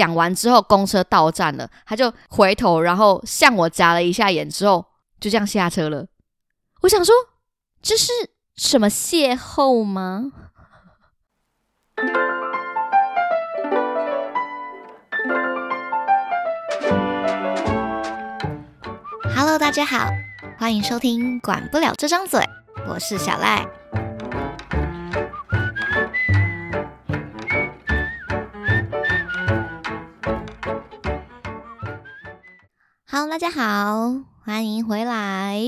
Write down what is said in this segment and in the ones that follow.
讲完之后，公车到站了，他就回头，然后向我眨了一下眼，之后就这样下车了。我想说，这是什么邂逅吗？Hello，大家好，欢迎收听《管不了这张嘴》，我是小赖。好，大家好，欢迎回来。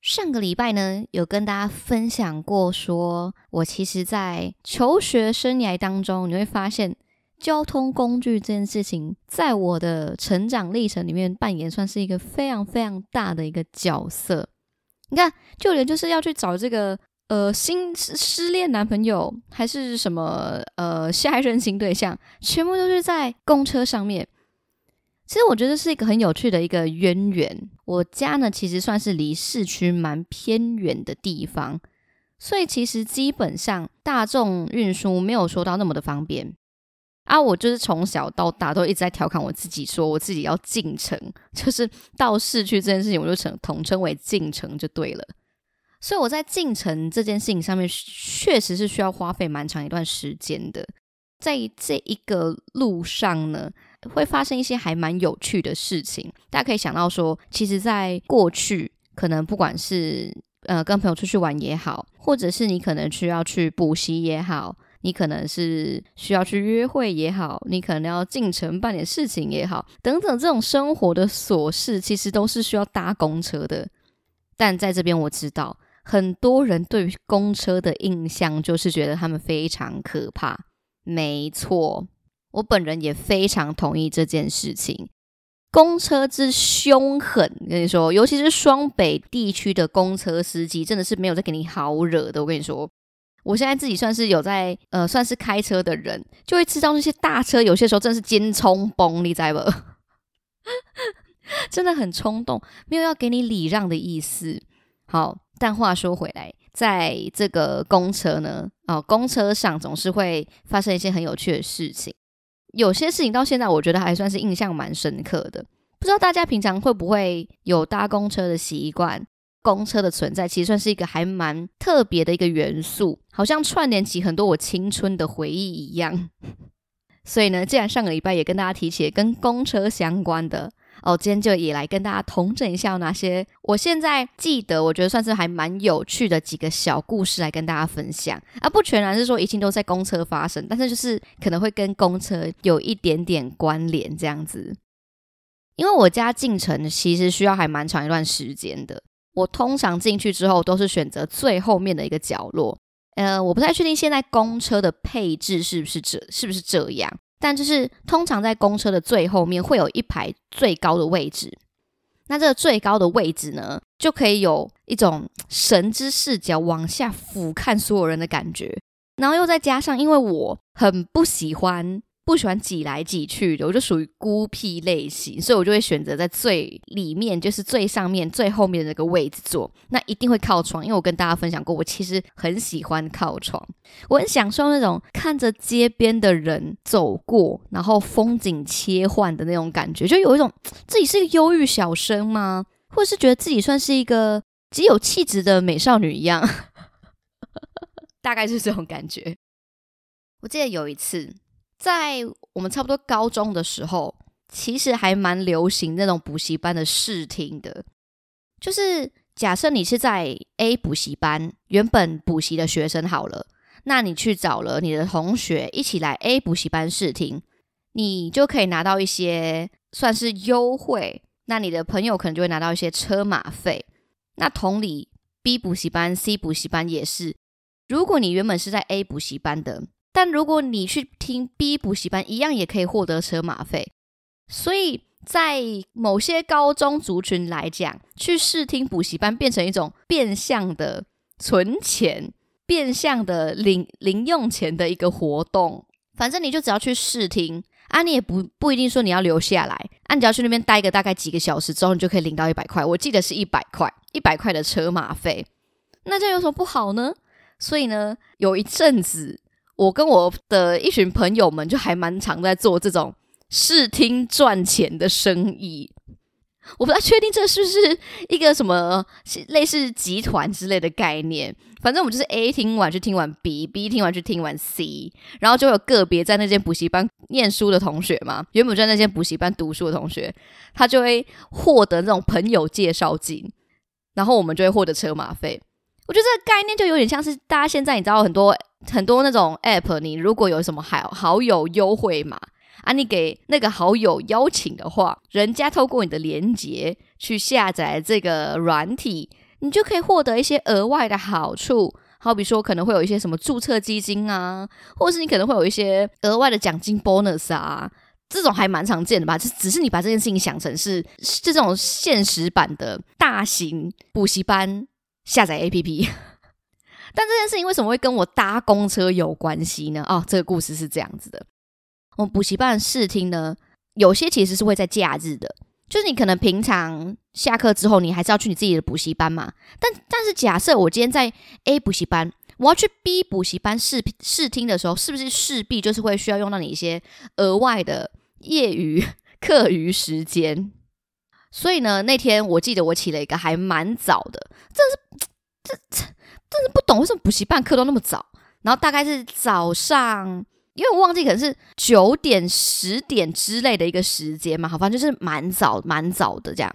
上个礼拜呢，有跟大家分享过，说我其实，在求学生涯当中，你会发现交通工具这件事情，在我的成长历程里面扮演算是一个非常非常大的一个角色。你看，就连就是要去找这个呃新失恋男朋友，还是什么呃下一任新对象，全部都是在公车上面。其实我觉得是一个很有趣的一个渊源。我家呢，其实算是离市区蛮偏远的地方，所以其实基本上大众运输没有说到那么的方便。啊，我就是从小到大都一直在调侃我自己，说我自己要进城，就是到市区这件事情，我就成统称为进城就对了。所以我在进城这件事情上面，确实是需要花费蛮长一段时间的。在这一个路上呢。会发生一些还蛮有趣的事情，大家可以想到说，其实，在过去，可能不管是呃跟朋友出去玩也好，或者是你可能需要去补习也好，你可能是需要去约会也好，你可能要进城办点事情也好，等等，这种生活的琐事，其实都是需要搭公车的。但在这边，我知道很多人对于公车的印象就是觉得他们非常可怕。没错。我本人也非常同意这件事情。公车之凶狠，跟你说，尤其是双北地区的公车司机，真的是没有在给你好惹的。我跟你说，我现在自己算是有在呃，算是开车的人，就会知道那些大车有些时候真是尖冲崩，你知不？真的很冲动，没有要给你礼让的意思。好，但话说回来，在这个公车呢，哦，公车上总是会发生一些很有趣的事情。有些事情到现在，我觉得还算是印象蛮深刻的。不知道大家平常会不会有搭公车的习惯？公车的存在其实算是一个还蛮特别的一个元素，好像串联起很多我青春的回忆一样。所以呢，既然上个礼拜也跟大家提起跟公车相关的。哦，今天就也来跟大家同整一下有哪些我现在记得，我觉得算是还蛮有趣的几个小故事来跟大家分享，啊不全然是说一定都在公车发生，但是就是可能会跟公车有一点点关联这样子。因为我家进城其实需要还蛮长一段时间的，我通常进去之后都是选择最后面的一个角落。呃，我不太确定现在公车的配置是不是这是不是这样。但就是通常在公车的最后面会有一排最高的位置，那这个最高的位置呢，就可以有一种神之视角往下俯瞰所有人的感觉，然后又再加上，因为我很不喜欢。不喜欢挤来挤去的，我就属于孤僻类型，所以我就会选择在最里面，就是最上面、最后面的那个位置坐。那一定会靠窗，因为我跟大家分享过，我其实很喜欢靠窗，我很享受那种看着街边的人走过，然后风景切换的那种感觉，就有一种自己是一个忧郁小生吗？或者是觉得自己算是一个极有气质的美少女一样，大概是这种感觉。我记得有一次。在我们差不多高中的时候，其实还蛮流行那种补习班的试听的。就是假设你是在 A 补习班原本补习的学生好了，那你去找了你的同学一起来 A 补习班试听，你就可以拿到一些算是优惠。那你的朋友可能就会拿到一些车马费。那同理，B 补习班、C 补习班也是。如果你原本是在 A 补习班的。但如果你去听 B 补习班，一样也可以获得车马费。所以在某些高中族群来讲，去试听补习班变成一种变相的存钱、变相的零零用钱的一个活动。反正你就只要去试听啊，你也不不一定说你要留下来啊，你只要去那边待个大概几个小时之后，你就可以领到一百块。我记得是一百块，一百块的车马费。那这有什么不好呢？所以呢，有一阵子。我跟我的一群朋友们就还蛮常在做这种视听赚钱的生意。我不太确定这是不是一个什么类似集团之类的概念。反正我们就是 A 听完去听完 B，B 听完去听完 C，然后就有个别在那间补习班念书的同学嘛，原本在那间补习班读书的同学，他就会获得那种朋友介绍金，然后我们就会获得车马费。我觉得这个概念就有点像是大家现在你知道很多很多那种 App，你如果有什么好好友优惠嘛。啊，你给那个好友邀请的话，人家透过你的连接去下载这个软体，你就可以获得一些额外的好处。好比说，可能会有一些什么注册基金啊，或者是你可能会有一些额外的奖金 bonus 啊，这种还蛮常见的吧？就只是你把这件事情想成是这种现实版的大型补习班下载 APP。但这件事情为什么会跟我搭公车有关系呢？哦，这个故事是这样子的。我们补习班试听呢，有些其实是会在假日的，就是你可能平常下课之后，你还是要去你自己的补习班嘛。但但是假设我今天在 A 补习班，我要去 B 补习班试试听的时候，是不是势必就是会需要用到你一些额外的业余 课余时间？所以呢，那天我记得我起了一个还蛮早的，真是这这真是不懂为什么补习班课都那么早，然后大概是早上。因为我忘记可能是九点、十点之类的一个时间嘛，好，反正就是蛮早、蛮早的这样。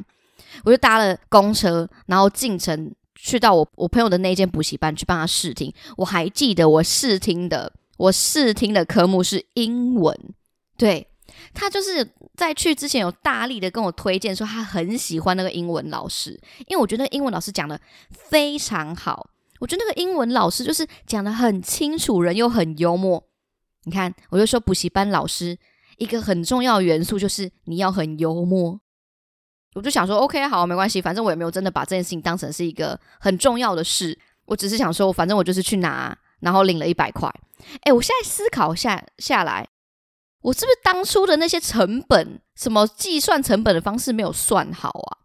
我就搭了公车，然后进城去到我我朋友的那间补习班去帮他试听。我还记得我试听的，我试听的科目是英文。对他就是在去之前有大力的跟我推荐说他很喜欢那个英文老师，因为我觉得英文老师讲的非常好。我觉得那个英文老师就是讲的很清楚，人又很幽默。你看，我就说补习班老师一个很重要的元素就是你要很幽默。我就想说，OK，好，没关系，反正我也没有真的把这件事情当成是一个很重要的事。我只是想说，反正我就是去拿，然后领了一百块。哎，我现在思考下下来，我是不是当初的那些成本，什么计算成本的方式没有算好啊？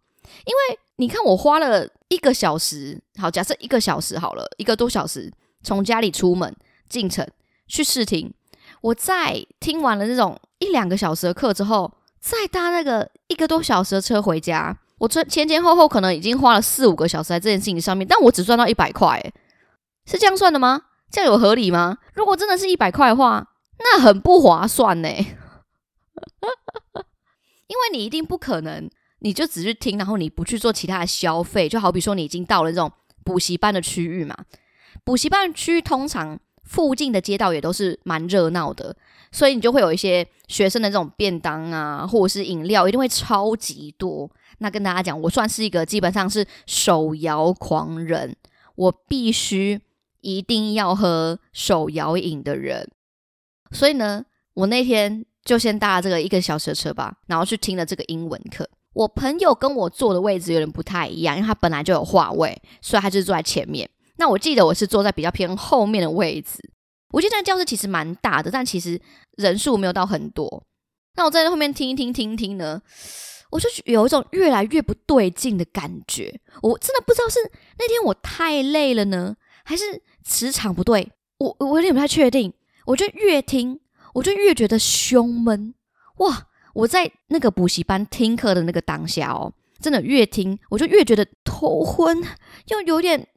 因为你看，我花了一个小时，好，假设一个小时好了，一个多小时从家里出门进城去试听。我在听完了那种一两个小时的课之后，再搭那个一个多小时的车回家，我这前前后后可能已经花了四五个小时在这件事情上面，但我只赚到一百块，是这样算的吗？这样有合理吗？如果真的是一百块的话，那很不划算呢，因为你一定不可能，你就只是听，然后你不去做其他的消费，就好比说你已经到了这种补习班的区域嘛，补习班区通常。附近的街道也都是蛮热闹的，所以你就会有一些学生的这种便当啊，或者是饮料，一定会超级多。那跟大家讲，我算是一个基本上是手摇狂人，我必须一定要喝手摇饮的人。所以呢，我那天就先搭这个一个小时的车吧，然后去听了这个英文课。我朋友跟我坐的位置有点不太一样，因为他本来就有话位，所以他就是坐在前面。那我记得我是坐在比较偏后面的位置。我记得教室其实蛮大的，但其实人数没有到很多。那我在后面听一听，听一听呢，我就有一种越来越不对劲的感觉。我真的不知道是那天我太累了呢，还是磁场不对。我我有点不太确定。我就越听，我就越觉得胸闷。哇！我在那个补习班听课的那个当下哦，真的越听我就越觉得头昏，又有点。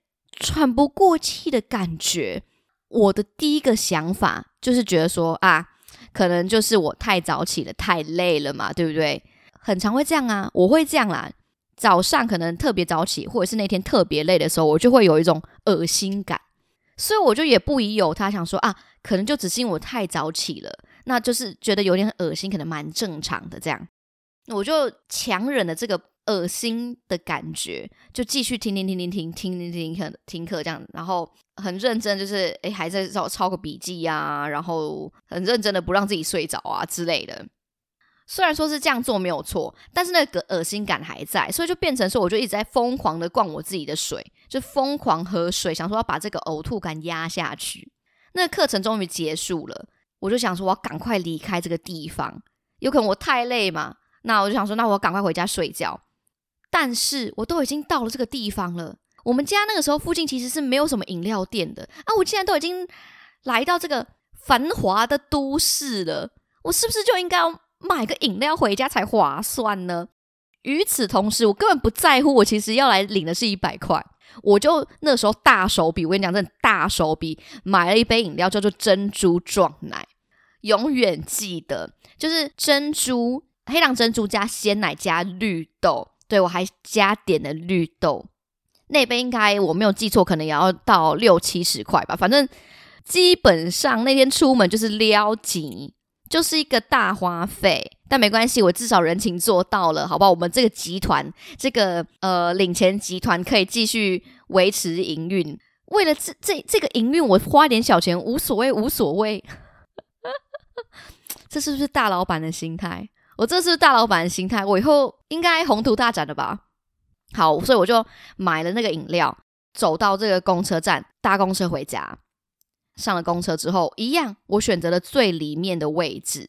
喘不过气的感觉，我的第一个想法就是觉得说啊，可能就是我太早起了，太累了嘛，对不对？很常会这样啊，我会这样啦。早上可能特别早起，或者是那天特别累的时候，我就会有一种恶心感，所以我就也不疑有他，想说啊，可能就只是因为我太早起了，那就是觉得有点恶心，可能蛮正常的这样，我就强忍了这个。恶心的感觉，就继续听听听听听听听听课听课这样，然后很认真，就是诶还在抄抄个笔记呀，然后很认真的不让自己睡着啊之类的。虽然说是这样做没有错，但是那个恶心感还在，所以就变成说，我就一直在疯狂的灌我自己的水，就疯狂喝水，想说要把这个呕吐感压下去。那课程终于结束了，我就想说我要赶快离开这个地方，有可能我太累嘛，那我就想说，那我赶快回家睡觉。但是我都已经到了这个地方了。我们家那个时候附近其实是没有什么饮料店的啊！我既然都已经来到这个繁华的都市了，我是不是就应该要买个饮料回家才划算呢？与此同时，我根本不在乎，我其实要来领的是一百块，我就那时候大手笔，我跟你讲，真的大手笔，买了一杯饮料叫做珍珠撞奶，永远记得，就是珍珠黑糖珍珠加鲜奶加绿豆，对我还加点了绿豆，那杯应该我没有记错，可能也要到六七十块吧，反正基本上那天出门就是撩紧。就是一个大花费，但没关系，我至少人情做到了，好不好？我们这个集团，这个呃领钱集团可以继续维持营运。为了这这这个营运，我花点小钱无所谓，无所谓。这是不是大老板的心态？我这是大老板的心态，我以后应该宏图大展的吧？好，所以我就买了那个饮料，走到这个公车站，搭公车回家。上了公车之后，一样，我选择了最里面的位置。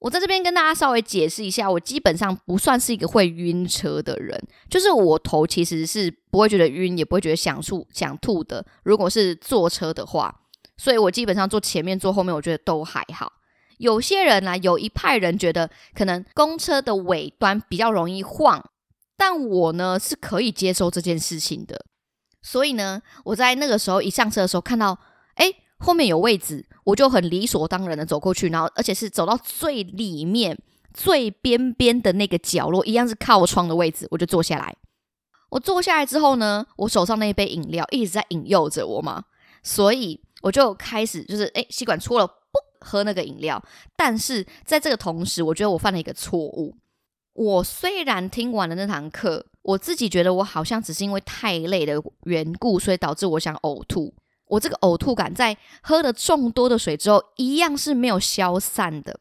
我在这边跟大家稍微解释一下，我基本上不算是一个会晕车的人，就是我头其实是不会觉得晕，也不会觉得想吐想吐的。如果是坐车的话，所以我基本上坐前面坐后面，我觉得都还好。有些人呢，有一派人觉得可能公车的尾端比较容易晃，但我呢是可以接受这件事情的。所以呢，我在那个时候一上车的时候看到。后面有位置，我就很理所当然的走过去，然后而且是走到最里面、最边边的那个角落，一样是靠窗的位置，我就坐下来。我坐下来之后呢，我手上那一杯饮料一直在引诱着我嘛，所以我就开始就是哎，吸管戳了，不喝那个饮料。但是在这个同时，我觉得我犯了一个错误。我虽然听完了那堂课，我自己觉得我好像只是因为太累的缘故，所以导致我想呕吐。我这个呕吐感在喝了众多的水之后，一样是没有消散的。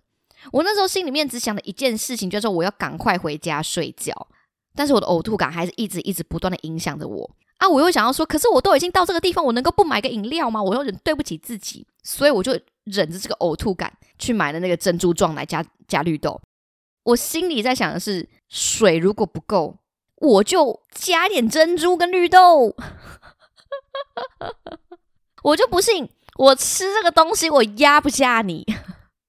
我那时候心里面只想的一件事情，就是我要赶快回家睡觉。但是我的呕吐感还是一直一直不断的影响着我啊！我又想要说，可是我都已经到这个地方，我能够不买个饮料吗？我又忍对不起自己，所以我就忍着这个呕吐感去买了那个珍珠状奶加加绿豆。我心里在想的是，水如果不够，我就加点珍珠跟绿豆。我就不信，我吃这个东西我压不下你，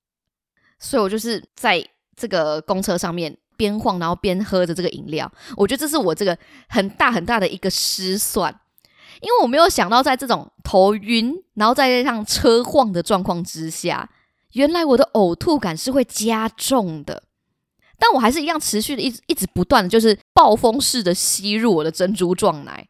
所以我就是在这个公车上面边晃，然后边喝着这个饮料。我觉得这是我这个很大很大的一个失算，因为我没有想到在这种头晕，然后再加上车晃的状况之下，原来我的呕吐感是会加重的。但我还是一样持续的，一直一直不断的，就是暴风式的吸入我的珍珠撞奶。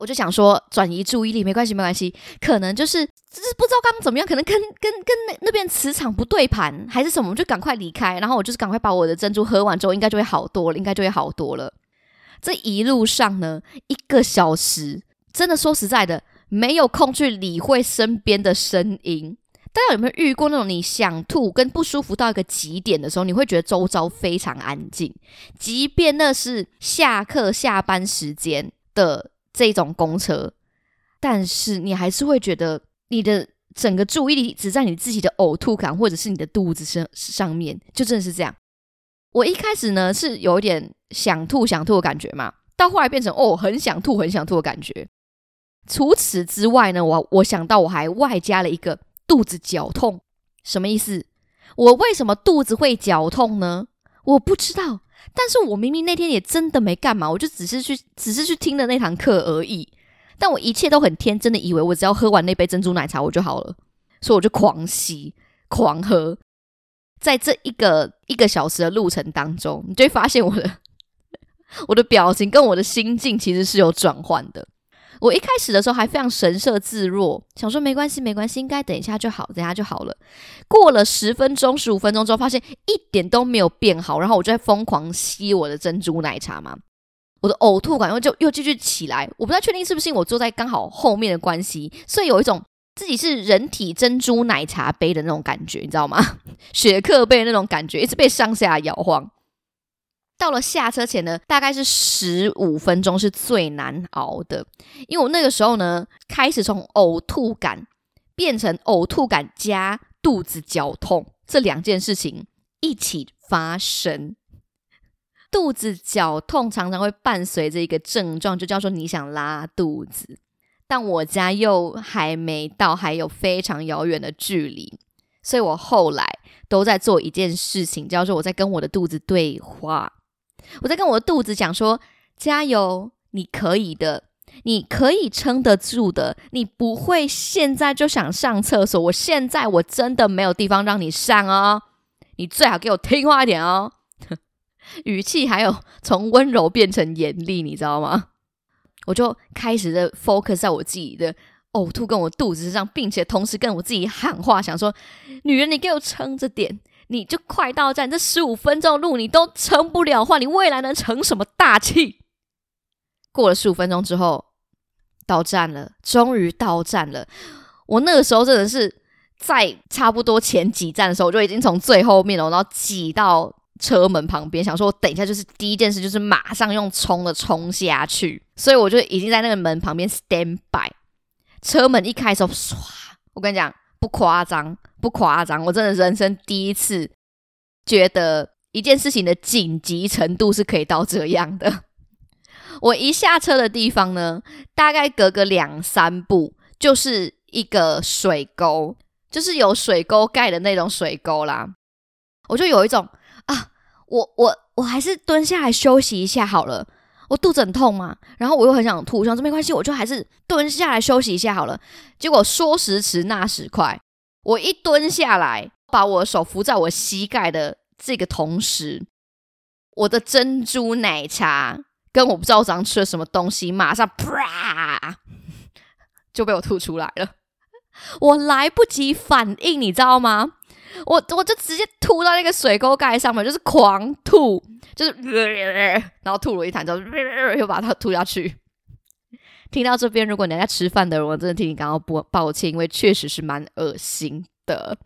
我就想说转移注意力，没关系，没关系，可能就是就是不知道刚刚怎么样，可能跟跟跟那那边磁场不对盘，还是什么，就赶快离开。然后我就是赶快把我的珍珠喝完之后，应该就会好多了，应该就会好多了。这一路上呢，一个小时，真的说实在的，没有空去理会身边的声音。大家有没有遇过那种你想吐跟不舒服到一个极点的时候，你会觉得周遭非常安静，即便那是下课下班时间的。这种公车，但是你还是会觉得你的整个注意力只在你自己的呕吐感或者是你的肚子上上面，就真的是这样。我一开始呢是有一点想吐想吐的感觉嘛，到后来变成哦很想吐很想吐的感觉。除此之外呢，我我想到我还外加了一个肚子绞痛，什么意思？我为什么肚子会绞痛呢？我不知道。但是我明明那天也真的没干嘛，我就只是去，只是去听了那堂课而已。但我一切都很天真的以为，我只要喝完那杯珍珠奶茶我就好了，所以我就狂吸、狂喝。在这一个一个小时的路程当中，你就会发现我的 我的表情跟我的心境其实是有转换的。我一开始的时候还非常神色自若，想说没关系，没关系，应该等一下就好，等下就好了。过了十分钟、十五分钟之后，发现一点都没有变好，然后我就在疯狂吸我的珍珠奶茶嘛，我的呕吐感又就又继续起来。我不太确定是不是因为我坐在刚好后面的关系，所以有一种自己是人体珍珠奶茶杯的那种感觉，你知道吗？雪克杯那种感觉，一直被上下摇晃。到了下车前呢，大概是十五分钟是最难熬的，因为我那个时候呢，开始从呕吐感变成呕吐感加肚子绞痛这两件事情一起发生。肚子绞痛常常会伴随着一个症状，就叫做你想拉肚子。但我家又还没到，还有非常遥远的距离，所以我后来都在做一件事情，叫做我在跟我的肚子对话。我在跟我的肚子讲说：“加油，你可以的，你可以撑得住的，你不会现在就想上厕所。我现在我真的没有地方让你上哦，你最好给我听话一点哦。”语气还有从温柔变成严厉，你知道吗？我就开始的 focus 在我自己的呕吐跟我肚子上，并且同时跟我自己喊话，想说：“女人，你给我撑着点，你就快到站，这十五分钟路你都撑不了话，你未来能成什么大器？”过了十五分钟之后，到站了，终于到站了。我那个时候真的是在差不多前几站的时候，我就已经从最后面了，然后挤到。车门旁边，想说我等一下就是第一件事，就是马上用冲的冲下去，所以我就已经在那个门旁边 stand by。车门一开的时候，唰！我跟你讲，不夸张，不夸张，我真的人生第一次觉得一件事情的紧急程度是可以到这样的。我一下车的地方呢，大概隔个两三步就是一个水沟，就是有水沟盖的那种水沟啦，我就有一种啊。我我我还是蹲下来休息一下好了，我肚子很痛嘛，然后我又很想吐，想说没关系，我就还是蹲下来休息一下好了。结果说时迟那时快，我一蹲下来，把我手扶在我膝盖的这个同时，我的珍珠奶茶跟我不知道我早上吃了什么东西，马上啪就被我吐出来了，我来不及反应，你知道吗？我我就直接吐到那个水沟盖上面，就是狂吐，就是，然后吐了一痰之后，又把它吐下去。听到这边，如果你在吃饭的人，我真的替你感到不抱歉，因为确实是蛮恶心的。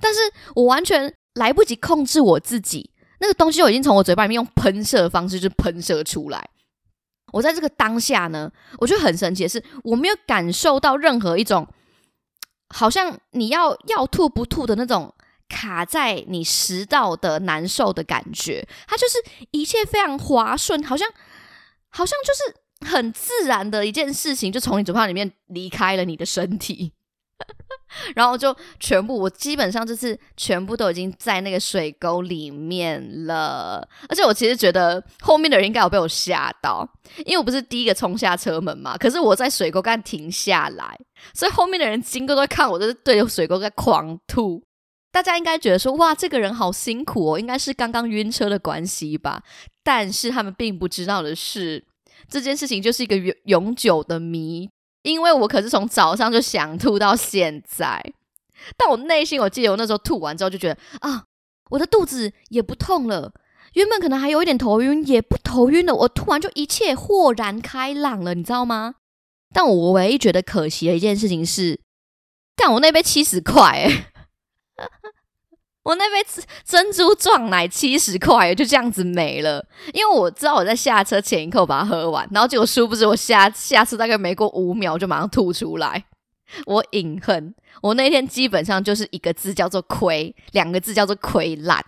但是我完全来不及控制我自己，那个东西就已经从我嘴巴里面用喷射的方式就喷射出来。我在这个当下呢，我觉得很神奇的是，我没有感受到任何一种。好像你要要吐不吐的那种卡在你食道的难受的感觉，它就是一切非常滑顺，好像好像就是很自然的一件事情，就从你嘴巴里面离开了你的身体。然后就全部，我基本上就是全部都已经在那个水沟里面了。而且我其实觉得后面的人应该有被我吓到，因为我不是第一个冲下车门嘛。可是我在水沟刚停下来，所以后面的人经过都会看我，就是对着水沟在狂吐。大家应该觉得说，哇，这个人好辛苦哦，应该是刚刚晕车的关系吧。但是他们并不知道的是，这件事情就是一个永永久的谜。因为我可是从早上就想吐到现在，但我内心我记得我那时候吐完之后就觉得啊，我的肚子也不痛了，原本可能还有一点头晕，也不头晕了。我吐完就一切豁然开朗了，你知道吗？但我唯一觉得可惜的一件事情是，干我那杯七十块。我那杯珍珠撞奶七十块，就这样子没了。因为我知道我在下车前一刻把它喝完，然后结果殊不知我下下次大概没过五秒就马上吐出来。我隐恨，我那天基本上就是一个字叫做亏，两个字叫做亏烂。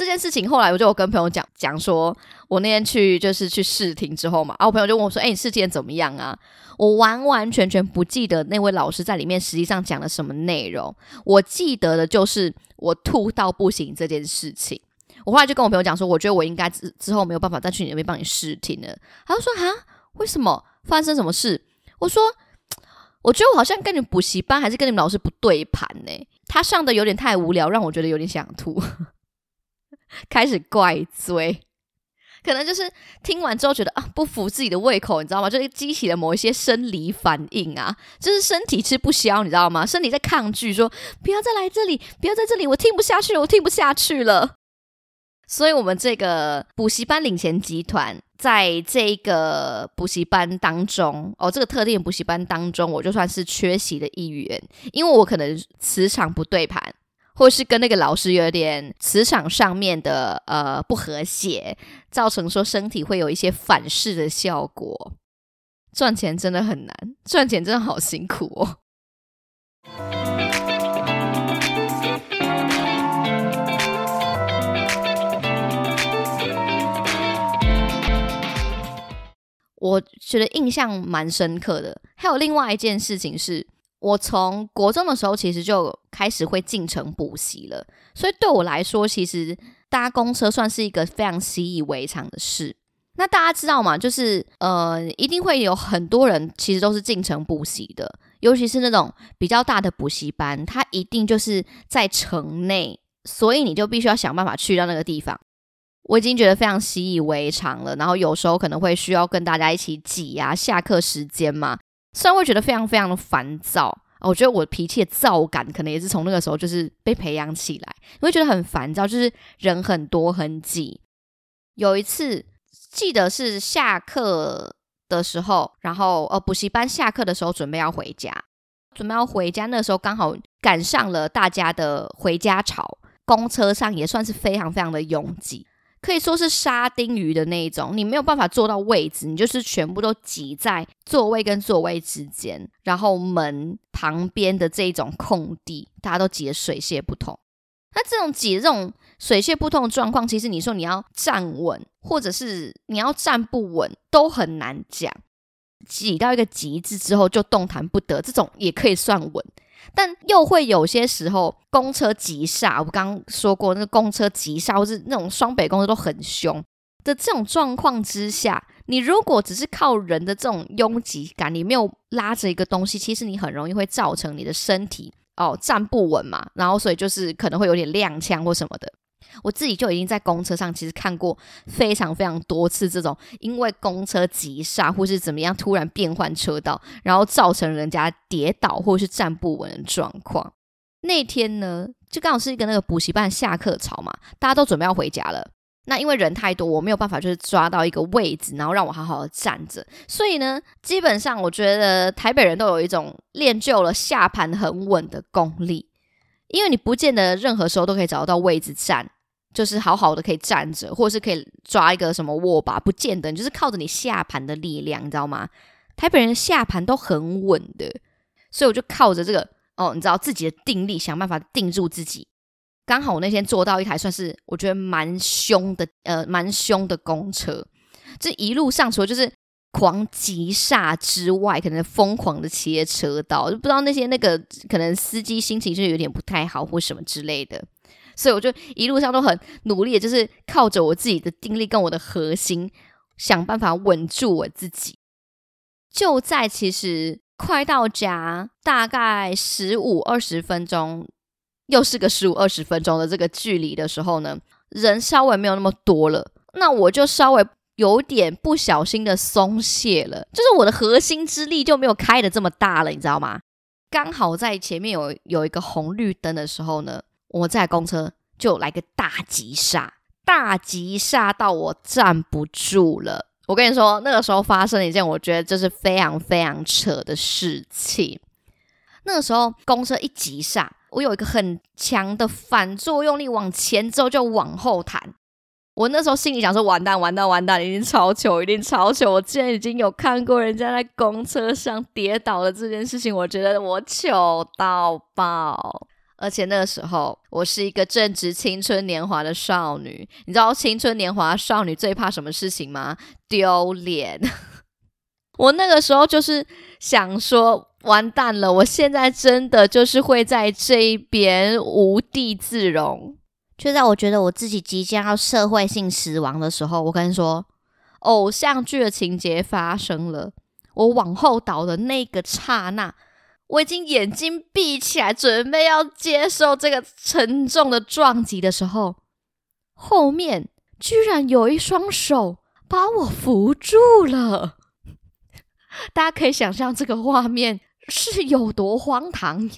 这件事情后来我就跟朋友讲讲说，我那天去就是去试听之后嘛，啊，我朋友就问我说：“哎，你试听怎么样啊？”我完完全全不记得那位老师在里面实际上讲了什么内容，我记得的就是我吐到不行这件事情。我后来就跟我朋友讲说，我觉得我应该之之后没有办法再去你那边帮你试听了。他就说：“啊，为什么发生什么事？”我说：“我觉得我好像跟你补习班还是跟你们老师不对盘呢？他上的有点太无聊，让我觉得有点想吐，开始怪罪。”可能就是听完之后觉得啊不符自己的胃口，你知道吗？就是激起了某一些生理反应啊，就是身体吃不消，你知道吗？身体在抗拒，说不要再来这里，不要在这里，我听不下去了，我听不下去了。所以，我们这个补习班领衔集团，在这个补习班当中，哦，这个特定补习班当中，我就算是缺席的一员，因为我可能磁场不对盘。或是跟那个老师有点磁场上面的呃不和谐，造成说身体会有一些反噬的效果。赚钱真的很难，赚钱真的好辛苦哦。我觉得印象蛮深刻的。还有另外一件事情是，我从国中的时候其实就开始会进城补习了，所以对我来说，其实搭公车算是一个非常习以为常的事。那大家知道吗？就是呃，一定会有很多人其实都是进城补习的，尤其是那种比较大的补习班，它一定就是在城内，所以你就必须要想办法去到那个地方。我已经觉得非常习以为常了，然后有时候可能会需要跟大家一起挤呀，下课时间嘛，虽然会觉得非常非常的烦躁。我觉得我脾气的躁感可能也是从那个时候就是被培养起来，你会觉得很烦躁，就是人很多很挤。有一次。记得是下课的时候，然后呃补习班下课的时候准备要回家，准备要回家，那时候刚好赶上了大家的回家潮，公车上也算是非常非常的拥挤，可以说是沙丁鱼的那一种，你没有办法坐到位置，你就是全部都挤在座位跟座位之间，然后门旁边的这一种空地，大家都挤得水泄不通。那这种挤这种。水泄不通的状况，其实你说你要站稳，或者是你要站不稳，都很难讲。挤到一个极致之后就动弹不得，这种也可以算稳。但又会有些时候公车急刹，我刚刚说过那个公车急刹，或是那种双北公车都很凶的这种状况之下，你如果只是靠人的这种拥挤感，你没有拉着一个东西，其实你很容易会造成你的身体哦站不稳嘛，然后所以就是可能会有点踉跄或什么的。我自己就已经在公车上，其实看过非常非常多次这种因为公车急刹或是怎么样突然变换车道，然后造成人家跌倒或是站不稳的状况。那天呢，就刚好是一个那个补习班下课潮嘛，大家都准备要回家了。那因为人太多，我没有办法就是抓到一个位置，然后让我好好的站着。所以呢，基本上我觉得台北人都有一种练就了下盘很稳的功力，因为你不见得任何时候都可以找得到位置站。就是好好的可以站着，或者是可以抓一个什么握把，不见得，你就是靠着你下盘的力量，你知道吗？台北人的下盘都很稳的，所以我就靠着这个哦，你知道自己的定力，想办法定住自己。刚好我那天坐到一台算是我觉得蛮凶的，呃，蛮凶的公车。这一路上除了就是狂急刹之外，可能疯狂的切车道，就不知道那些那个可能司机心情是有点不太好或什么之类的。所以我就一路上都很努力，就是靠着我自己的定力跟我的核心，想办法稳住我自己。就在其实快到家，大概十五二十分钟，又是个十五二十分钟的这个距离的时候呢，人稍微没有那么多了，那我就稍微有点不小心的松懈了，就是我的核心之力就没有开的这么大了，你知道吗？刚好在前面有有一个红绿灯的时候呢。我在公车就来个大急刹，大急刹到我站不住了。我跟你说，那个时候发生了一件我觉得就是非常非常扯的事情。那个时候公车一急刹，我有一个很强的反作用力，往前之后就往后弹。我那时候心里想说：完蛋，完蛋，完蛋，一定超糗，一定超糗！我之前已经有看过人家在公车上跌倒的这件事情，我觉得我糗到爆。而且那个时候，我是一个正值青春年华的少女。你知道青春年华少女最怕什么事情吗？丢脸。我那个时候就是想说，完蛋了，我现在真的就是会在这一边无地自容。就在我觉得我自己即将要社会性死亡的时候，我跟你说，偶像剧的情节发生了。我往后倒的那个刹那。我已经眼睛闭起来，准备要接受这个沉重的撞击的时候，后面居然有一双手把我扶住了。大家可以想象这个画面是有多荒唐，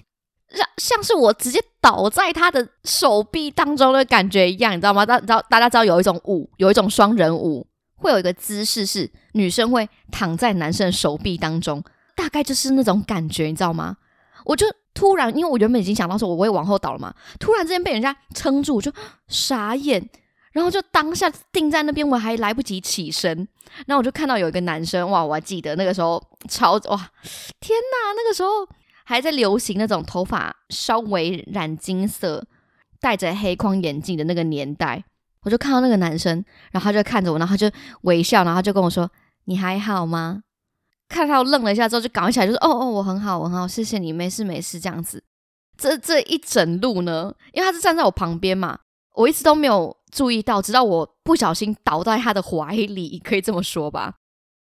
像像是我直接倒在他的手臂当中的感觉一样，你知道吗？大知道大家知道有一种舞，有一种双人舞，会有一个姿势是女生会躺在男生的手臂当中。大概就是那种感觉，你知道吗？我就突然，因为我原本已经想到说我会往后倒了嘛，突然之间被人家撑住，我就傻眼，然后就当下定在那边，我还来不及起身，然后我就看到有一个男生，哇，我还记得那个时候超哇，天哪，那个时候还在流行那种头发稍微染金色、戴着黑框眼镜的那个年代，我就看到那个男生，然后他就看着我，然后他就微笑，然后他就跟我说。你还好吗？”看他愣了一下之后，就赶起来，就说：“哦哦，我很好，我很好，谢谢你，没事没事。”这样子，这这一整路呢，因为他是站在我旁边嘛，我一直都没有注意到，直到我不小心倒在他的怀里，可以这么说吧。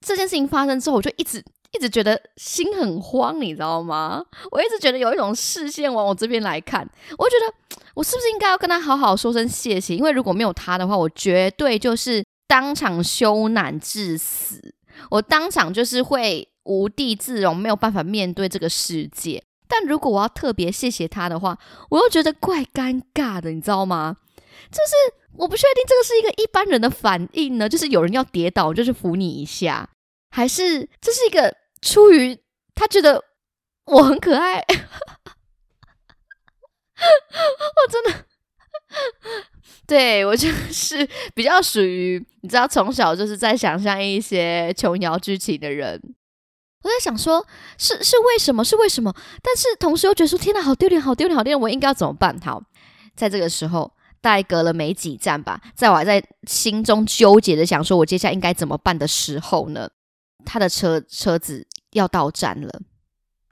这件事情发生之后，我就一直一直觉得心很慌，你知道吗？我一直觉得有一种视线往我这边来看，我觉得我是不是应该要跟他好好说声谢谢？因为如果没有他的话，我绝对就是当场羞赧致死。我当场就是会无地自容，没有办法面对这个世界。但如果我要特别谢谢他的话，我又觉得怪尴尬的，你知道吗？就是我不确定这个是一个一般人的反应呢，就是有人要跌倒，就是扶你一下，还是这是一个出于他觉得我很可爱？我真的。对我就是比较属于你知道，从小就是在想象一些琼瑶剧情的人。我在想说，是是为什么？是为什么？但是同时又觉得说，天哪，好丢脸，好丢脸，好丢脸！我应该要怎么办？好，在这个时候，大概隔了没几站吧，在我还在心中纠结的想说，我接下来应该怎么办的时候呢，他的车车子要到站了。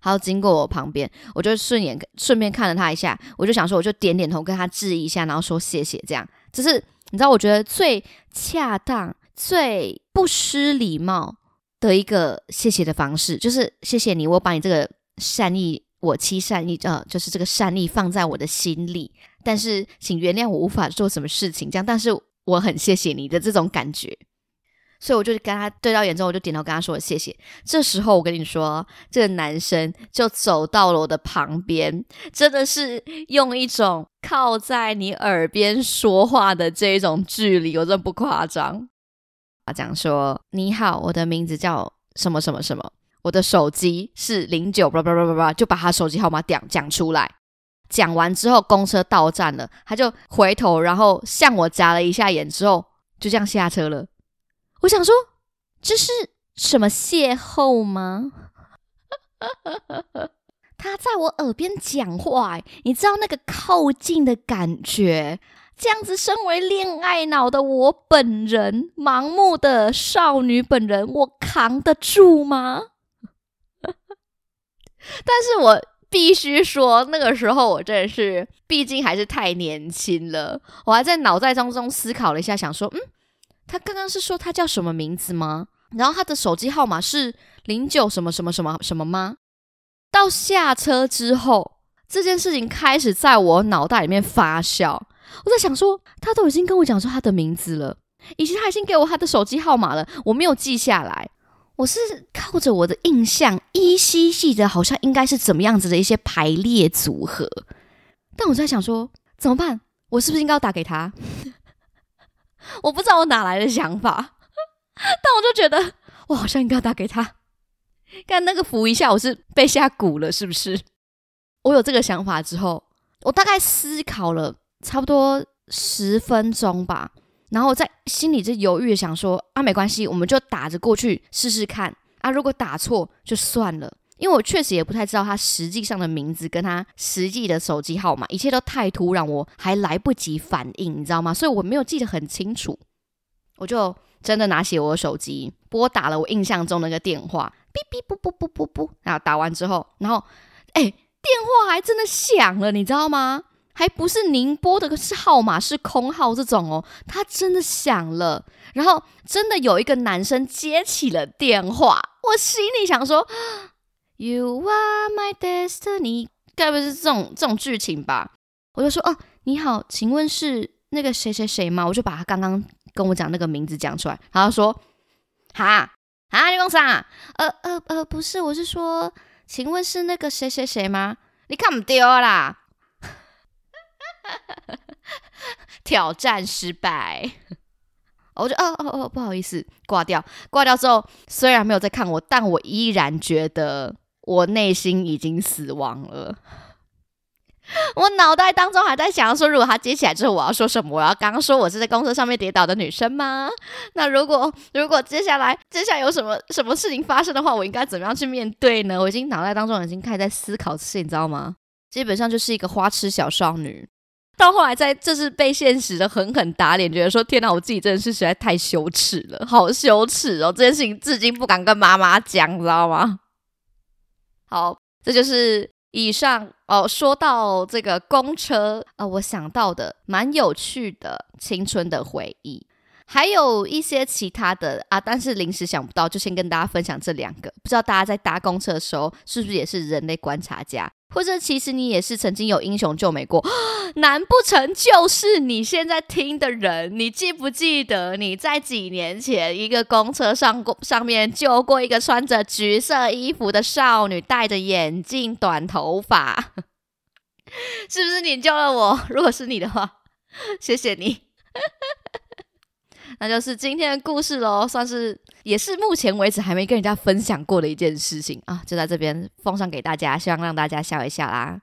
他要经过我旁边，我就顺眼顺便看了他一下，我就想说，我就点点头跟他致意一下，然后说谢谢。这样，只是你知道，我觉得最恰当、最不失礼貌的一个谢谢的方式，就是谢谢你，我把你这个善意，我期善意，呃，就是这个善意放在我的心里。但是，请原谅我无法做什么事情，这样，但是我很谢谢你的这种感觉。所以我就跟他对到眼之后，我就点头跟他说谢谢。这时候我跟你说，这个男生就走到了我的旁边，真的是用一种靠在你耳边说话的这一种距离，我真的不夸张。他讲说：“你好，我的名字叫什么什么什么，我的手机是零九叭叭叭叭叭，就把他手机号码讲讲出来。讲完之后，公车到站了，他就回头，然后向我眨了一下眼，之后就这样下车了。”我想说，这是什么邂逅吗？他在我耳边讲话，你知道那个靠近的感觉？这样子，身为恋爱脑的我本人，盲目的少女本人，我扛得住吗？但是我必须说，那个时候我真的是，毕竟还是太年轻了。我还在脑袋当中思考了一下，想说，嗯。他刚刚是说他叫什么名字吗？然后他的手机号码是零九什么什么什么什么吗？到下车之后，这件事情开始在我脑袋里面发酵。我在想说，他都已经跟我讲说他的名字了，以及他已经给我他的手机号码了，我没有记下来。我是靠着我的印象依稀记得，好像应该是怎么样子的一些排列组合。但我在想说，怎么办？我是不是应该要打给他？我不知道我哪来的想法，但我就觉得我好像应该打给他，看那个扶一下，我是被吓鼓了，是不是？我有这个想法之后，我大概思考了差不多十分钟吧，然后在心里就犹豫想说啊，没关系，我们就打着过去试试看啊，如果打错就算了。因为我确实也不太知道他实际上的名字跟他实际的手机号码，一切都太突然，我还来不及反应，你知道吗？所以我没有记得很清楚，我就真的拿起我的手机拨打了我印象中那个电话，哔哔啵啵啵啵啵，然后打完之后，然后哎，电话还真的响了，你知道吗？还不是您拨的是号码是空号这种哦，它真的响了，然后真的有一个男生接起了电话，我心里想说。You are my destiny，该不是这种这种剧情吧？我就说哦，你好，请问是那个谁谁谁吗？我就把他刚刚跟我讲那个名字讲出来，然后说哈啊，你讲啥？呃呃呃，不是，我是说，请问是那个谁谁谁吗？你看不丢啦，挑战失败。我就哦哦哦，不好意思，挂掉，挂掉之后，虽然没有在看我，但我依然觉得。我内心已经死亡了，我脑袋当中还在想说，如果他接起来之后，我要说什么？我要刚刚说我是在公车上面跌倒的女生吗？那如果如果接下来接下来有什么什么事情发生的话，我应该怎么样去面对呢？我已经脑袋当中已经开始在思考这些，你知道吗？基本上就是一个花痴小少女。到后来在就是被现实的狠狠打脸，觉得说天哪，我自己真的是实在太羞耻了，好羞耻哦！这件事情至今不敢跟妈妈讲，你知道吗？好，这就是以上哦。说到这个公车啊，我想到的蛮有趣的青春的回忆。还有一些其他的啊，但是临时想不到，就先跟大家分享这两个。不知道大家在搭公车的时候，是不是也是人类观察家，或者其实你也是曾经有英雄救美过？难不成就是你现在听的人？你记不记得你在几年前一个公车上过上面救过一个穿着橘色衣服的少女，戴着眼镜，短头发？是不是你救了我？如果是你的话，谢谢你。那就是今天的故事喽，算是也是目前为止还没跟人家分享过的一件事情啊，就在这边奉上给大家，希望让大家笑一笑啦。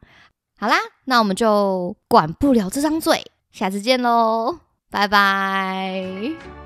好啦，那我们就管不了这张嘴，下次见喽，拜拜。